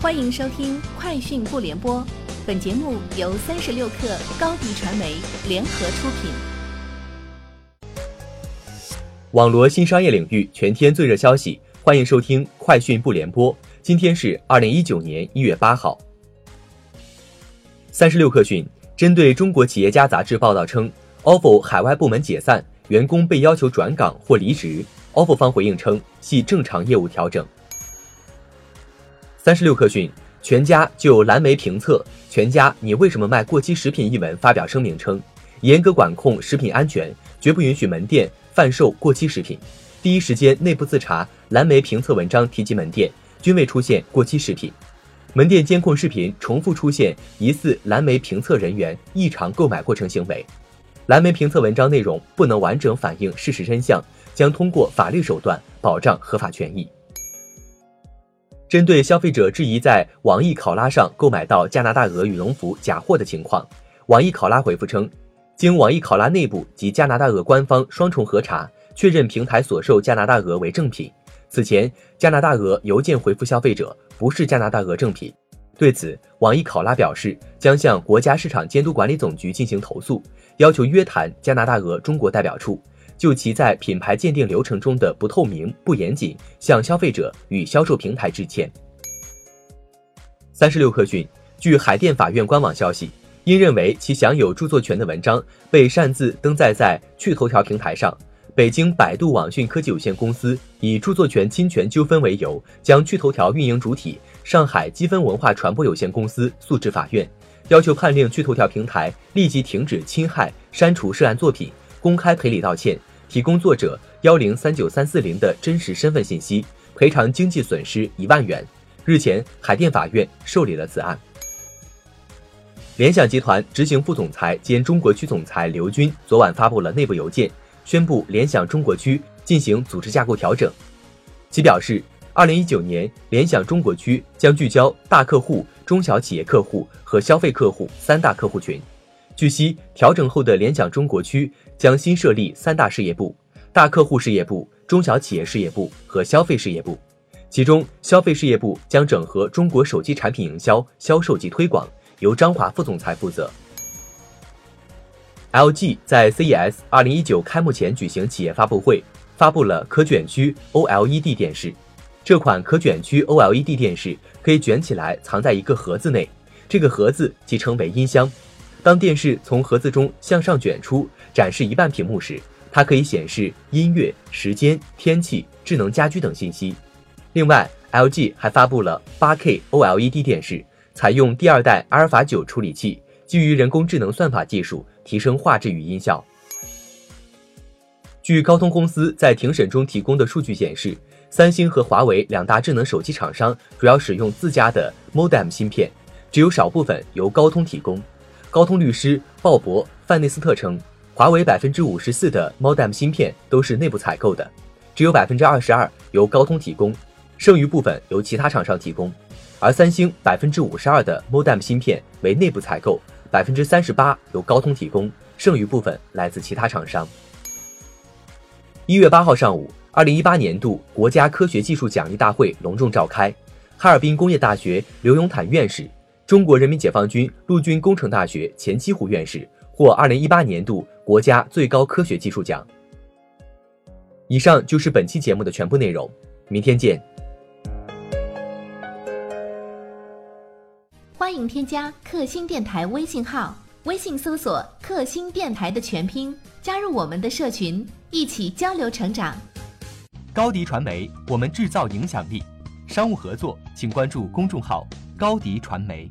欢迎收听《快讯不联播》，本节目由三十六克高低传媒联合出品。网罗新商业领域全天最热消息，欢迎收听《快讯不联播》。今天是二零一九年一月八号。三十六克讯，针对中国企业家杂志报道称，ofo 海外部门解散，员工被要求转岗或离职，ofo 方回应称系正常业务调整。三十六克讯，全家就蓝莓评测“全家你为什么卖过期食品”一文发表声明称，严格管控食品安全，绝不允许门店贩售过期食品。第一时间内部自查蓝莓评测文章提及门店均未出现过期食品，门店监控视频重复出现疑似蓝莓评测人员异常购买过程行为。蓝莓评测文章内容不能完整反映事实真相，将通过法律手段保障合法权益。针对消费者质疑在网易考拉上购买到加拿大鹅羽绒服假货的情况，网易考拉回复称，经网易考拉内部及加拿大鹅官方双重核查，确认平台所售加拿大鹅为正品。此前，加拿大鹅邮件回复消费者不是加拿大鹅正品。对此，网易考拉表示将向国家市场监督管理总局进行投诉，要求约谈加拿大鹅中国代表处。就其在品牌鉴定流程中的不透明、不严谨，向消费者与销售平台致歉。三十六氪讯，据海淀法院官网消息，因认为其享有著作权的文章被擅自登载在趣头条平台上，北京百度网讯科技有限公司以著作权侵权纠纷为由，将趣头条运营主体上海积分文化传播有限公司诉至法院，要求判令趣头条平台立即停止侵害、删除涉案作品，公开赔礼道歉。提供作者幺零三九三四零的真实身份信息，赔偿经济损失一万元。日前，海淀法院受理了此案。联想集团执行副总裁兼中国区总裁刘军昨晚发布了内部邮件，宣布联想中国区进行组织架构调整。其表示，二零一九年联想中国区将聚焦大客户、中小企业客户和消费客户三大客户群。据悉，调整后的联想中国区将新设立三大事业部：大客户事业部、中小企业事业部和消费事业部。其中，消费事业部将整合中国手机产品营销、销售及推广，由张华副总裁负责。LG 在 CES 二零一九开幕前举行企业发布会，发布了可卷曲 OLED 电视。这款可卷曲 OLED 电视可以卷起来，藏在一个盒子内，这个盒子即称为音箱。当电视从盒子中向上卷出，展示一半屏幕时，它可以显示音乐、时间、天气、智能家居等信息。另外，LG 还发布了 8K OLED 电视，采用第二代阿尔法九处理器，基于人工智能算法技术，提升画质与音效。据高通公司在庭审中提供的数据显示，三星和华为两大智能手机厂商主要使用自家的 Modem 芯片，只有少部分由高通提供。高通律师鲍勃·范内斯特称，华为百分之五十四的 Modem 芯片都是内部采购的，只有百分之二十二由高通提供，剩余部分由其他厂商提供。而三星百分之五十二的 Modem 芯片为内部采购，百分之三十八由高通提供，剩余部分来自其他厂商。一月八号上午，二零一八年度国家科学技术奖励大会隆重召开，哈尔滨工业大学刘永坦院士。中国人民解放军陆军工程大学钱七虎院士获二零一八年度国家最高科学技术奖。以上就是本期节目的全部内容，明天见。欢迎添加克星电台微信号，微信搜索“克星电台”的全拼，加入我们的社群，一起交流成长。高迪传媒，我们制造影响力。商务合作，请关注公众号。高迪传媒。